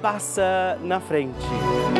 passa na frente.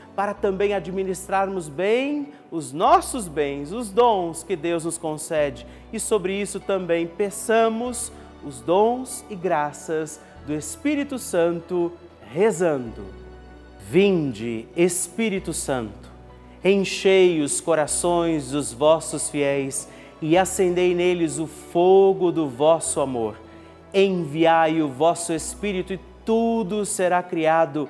para também administrarmos bem os nossos bens, os dons que Deus nos concede. E sobre isso também peçamos os dons e graças do Espírito Santo, rezando. Vinde, Espírito Santo, enchei os corações dos vossos fiéis e acendei neles o fogo do vosso amor. Enviai o vosso Espírito e tudo será criado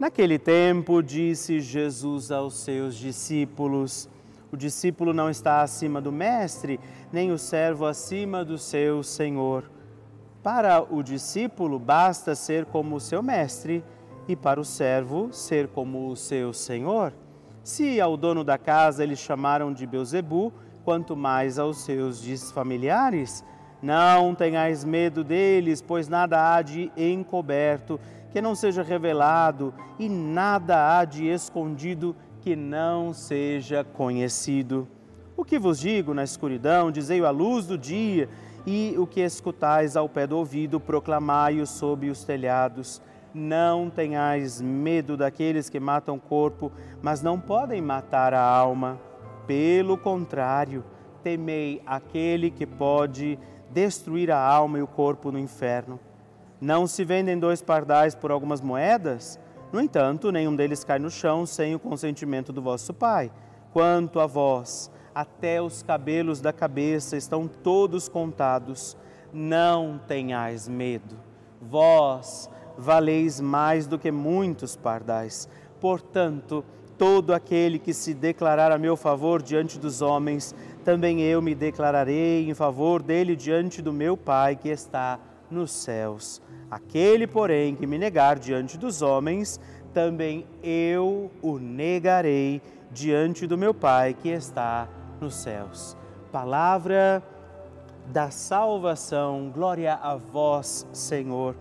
Naquele tempo, disse Jesus aos seus discípulos: o discípulo não está acima do mestre, nem o servo acima do seu senhor. Para o discípulo basta ser como o seu mestre, e para o servo ser como o seu senhor. Se ao dono da casa eles chamaram de Beuzebu, quanto mais aos seus familiares. Não tenhais medo deles, pois nada há de encoberto que não seja revelado, e nada há de escondido que não seja conhecido. O que vos digo na escuridão, dizei-o à luz do dia, e o que escutais ao pé do ouvido, proclamai-o sob os telhados. Não tenhais medo daqueles que matam o corpo, mas não podem matar a alma. Pelo contrário, temei aquele que pode destruir a alma e o corpo no inferno. Não se vendem dois pardais por algumas moedas? No entanto, nenhum deles cai no chão sem o consentimento do vosso Pai. Quanto a vós, até os cabelos da cabeça estão todos contados. Não tenhais medo. Vós valeis mais do que muitos pardais. Portanto, todo aquele que se declarar a meu favor diante dos homens, também eu me declararei em favor dele diante do meu Pai que está nos céus. Aquele, porém, que me negar diante dos homens, também eu o negarei diante do meu Pai que está nos céus. Palavra da salvação, glória a vós, Senhor.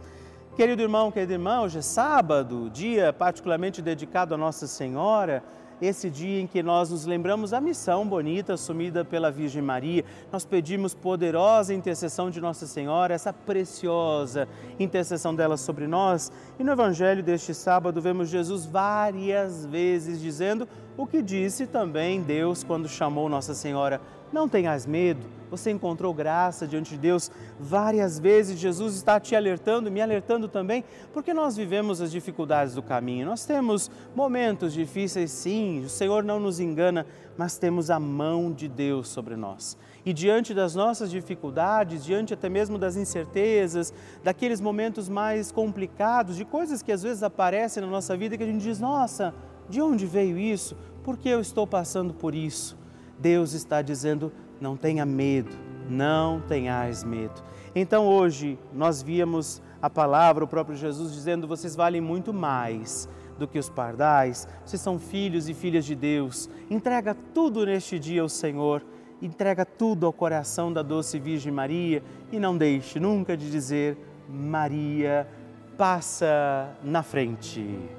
Querido irmão, querida irmã, hoje é sábado, dia particularmente dedicado a Nossa Senhora esse dia em que nós nos lembramos da missão bonita assumida pela Virgem Maria. Nós pedimos poderosa intercessão de Nossa Senhora, essa preciosa intercessão dela sobre nós. E no Evangelho deste sábado vemos Jesus várias vezes dizendo o que disse também Deus quando chamou Nossa Senhora: Não tenhas medo você encontrou graça diante de Deus. Várias vezes Jesus está te alertando, me alertando também, porque nós vivemos as dificuldades do caminho. Nós temos momentos difíceis, sim, o Senhor não nos engana, mas temos a mão de Deus sobre nós. E diante das nossas dificuldades, diante até mesmo das incertezas, daqueles momentos mais complicados, de coisas que às vezes aparecem na nossa vida que a gente diz: nossa, de onde veio isso? Por que eu estou passando por isso? Deus está dizendo: não tenha medo, não tenhais medo. Então hoje nós víamos a palavra, o próprio Jesus dizendo: vocês valem muito mais do que os pardais, vocês são filhos e filhas de Deus. Entrega tudo neste dia ao Senhor, entrega tudo ao coração da doce Virgem Maria e não deixe nunca de dizer: Maria, passa na frente.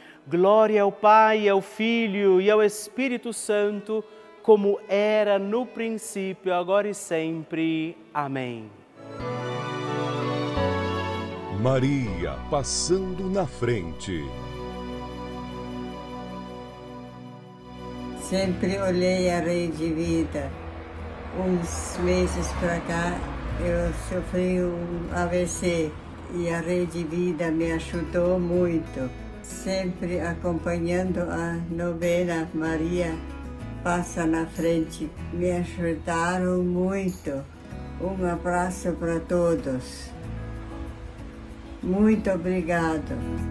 Glória ao Pai, ao Filho e ao Espírito Santo, como era no princípio, agora e sempre. Amém. Maria passando na frente. Sempre olhei a rede vida. Uns meses para cá eu sofri um AVC e a rede vida me ajudou muito. Sempre acompanhando a novena Maria passa na frente. Me ajudaram muito. Um abraço para todos. Muito obrigado.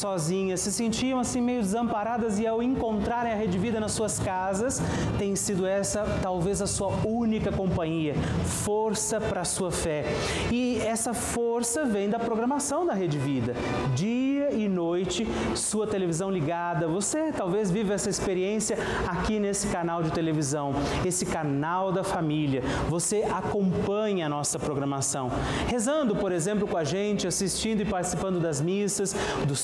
sozinhas, se sentiam assim meio desamparadas e ao encontrarem a Rede Vida nas suas casas, tem sido essa talvez a sua única companhia, força para a sua fé. E essa força vem da programação da Rede Vida. Dia e noite, sua televisão ligada. Você talvez vive essa experiência aqui nesse canal de televisão, esse canal da família. Você acompanha a nossa programação, rezando, por exemplo, com a gente, assistindo e participando das missas, dos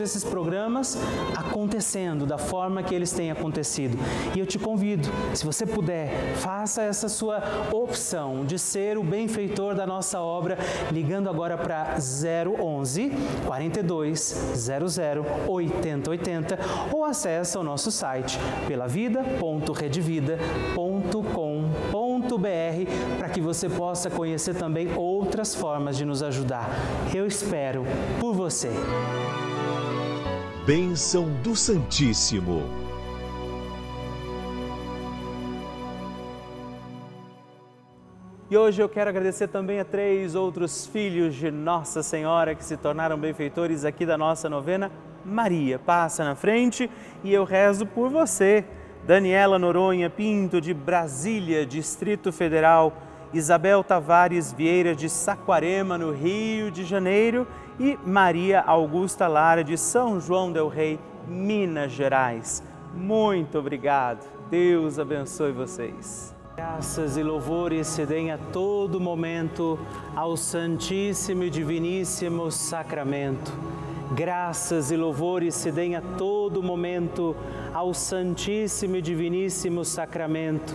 esses programas acontecendo da forma que eles têm acontecido. E eu te convido, se você puder, faça essa sua opção de ser o benfeitor da nossa obra, ligando agora para 011 42 00 8080 ou acesse o nosso site pelavida.redvida.com.br para que você possa conhecer também outras formas de nos ajudar. Eu espero por você. Bênção do Santíssimo. E hoje eu quero agradecer também a três outros filhos de Nossa Senhora que se tornaram benfeitores aqui da nossa novena. Maria, passa na frente e eu rezo por você. Daniela Noronha Pinto, de Brasília, Distrito Federal. Isabel Tavares Vieira, de Saquarema, no Rio de Janeiro. E Maria Augusta Lara, de São João Del Rei, Minas Gerais. Muito obrigado. Deus abençoe vocês. Graças e louvores se deem a todo momento ao Santíssimo e Diviníssimo Sacramento. Graças e louvores se deem a todo momento ao Santíssimo e Diviníssimo Sacramento.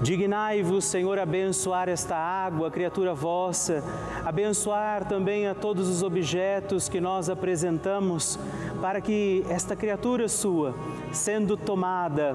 Dignai-vos, Senhor, abençoar esta água, criatura vossa, abençoar também a todos os objetos que nós apresentamos, para que esta criatura sua, sendo tomada,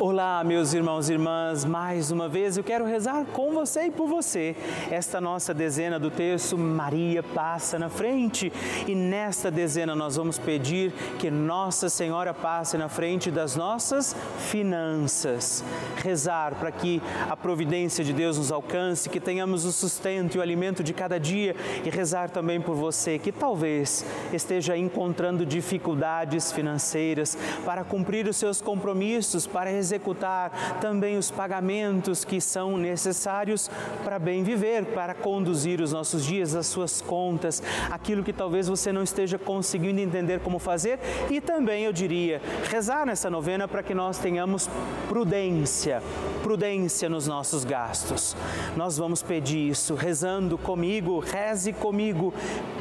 Olá, meus irmãos e irmãs, mais uma vez eu quero rezar com você e por você. Esta nossa dezena do texto, Maria passa na frente. E nesta dezena nós vamos pedir que Nossa Senhora passe na frente das nossas finanças. Rezar para que a providência de Deus nos alcance, que tenhamos o sustento e o alimento de cada dia. E rezar também por você que talvez esteja encontrando dificuldades financeiras para cumprir os seus compromissos, para executar também os pagamentos que são necessários para bem viver, para conduzir os nossos dias, as suas contas, aquilo que talvez você não esteja conseguindo entender como fazer. E também, eu diria, rezar nessa novena para que nós tenhamos prudência, prudência nos nossos gastos. Nós vamos pedir isso rezando comigo, reze comigo,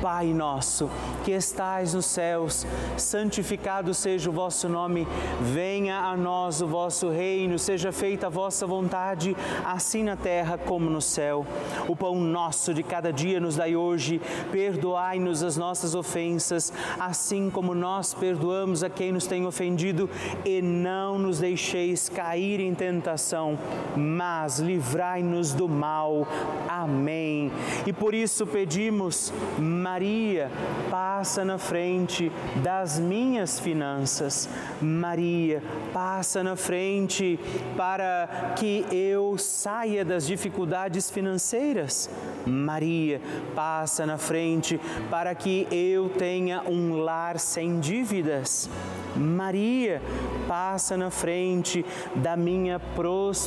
Pai nosso, que estais nos céus, santificado seja o vosso nome, venha a nós o vosso reino, seja feita a vossa vontade, assim na terra como no céu. O pão nosso de cada dia nos dai hoje, perdoai-nos as nossas ofensas, assim como nós perdoamos a quem nos tem ofendido, e não nos deixeis cair em tentação, mas livrai-nos do mal. Amém. E por isso pedimos, Maria, passa na frente das minhas finanças. Maria, passa na frente para que eu saia das dificuldades financeiras. Maria, passa na frente para que eu tenha um lar sem dívidas. Maria, passa na frente da minha prosperidade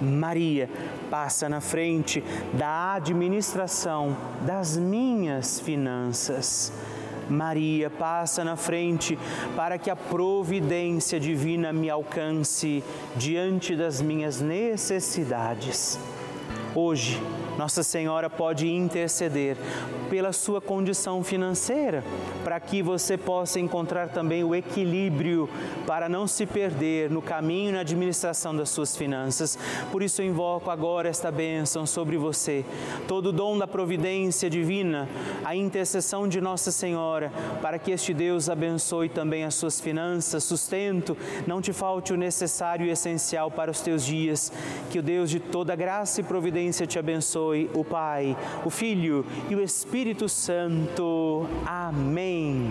Maria passa na frente da administração das minhas finanças. Maria passa na frente para que a providência divina me alcance diante das minhas necessidades. Hoje, Nossa Senhora pode interceder pela sua condição financeira, para que você possa encontrar também o equilíbrio para não se perder no caminho e na administração das suas finanças. Por isso eu invoco agora esta bênção sobre você, todo o dom da providência divina, a intercessão de Nossa Senhora, para que este Deus abençoe também as suas finanças, sustento, não te falte o necessário e essencial para os teus dias. Que o Deus de toda graça e providência te abençoe, o Pai, o Filho e o Espírito Santo. Amém.